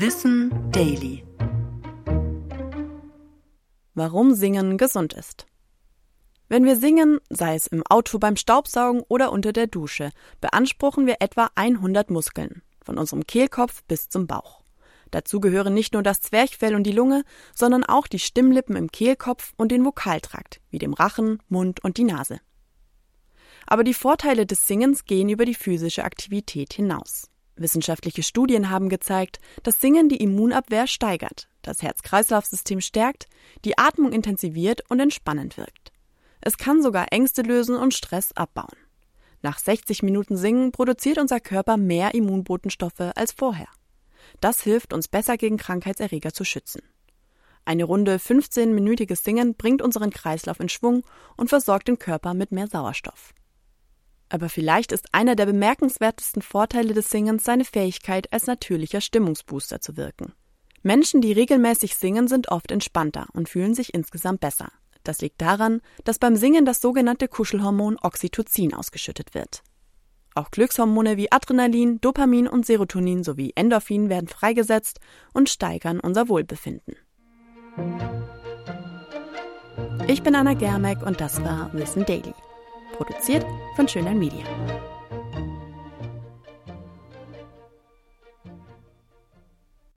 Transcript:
Wissen Daily. Warum Singen gesund ist. Wenn wir singen, sei es im Auto beim Staubsaugen oder unter der Dusche, beanspruchen wir etwa 100 Muskeln, von unserem Kehlkopf bis zum Bauch. Dazu gehören nicht nur das Zwerchfell und die Lunge, sondern auch die Stimmlippen im Kehlkopf und den Vokaltrakt, wie dem Rachen, Mund und die Nase. Aber die Vorteile des Singens gehen über die physische Aktivität hinaus. Wissenschaftliche Studien haben gezeigt, dass Singen die Immunabwehr steigert, das Herz-Kreislauf-System stärkt, die Atmung intensiviert und entspannend wirkt. Es kann sogar Ängste lösen und Stress abbauen. Nach 60 Minuten Singen produziert unser Körper mehr Immunbotenstoffe als vorher. Das hilft uns besser gegen Krankheitserreger zu schützen. Eine Runde 15-minütiges Singen bringt unseren Kreislauf in Schwung und versorgt den Körper mit mehr Sauerstoff. Aber vielleicht ist einer der bemerkenswertesten Vorteile des Singens seine Fähigkeit, als natürlicher Stimmungsbooster zu wirken. Menschen, die regelmäßig singen, sind oft entspannter und fühlen sich insgesamt besser. Das liegt daran, dass beim Singen das sogenannte Kuschelhormon Oxytocin ausgeschüttet wird. Auch Glückshormone wie Adrenalin, Dopamin und Serotonin sowie Endorphin werden freigesetzt und steigern unser Wohlbefinden. Ich bin Anna Germeck und das war Wissen Daily. Produziert von Schönlein Media.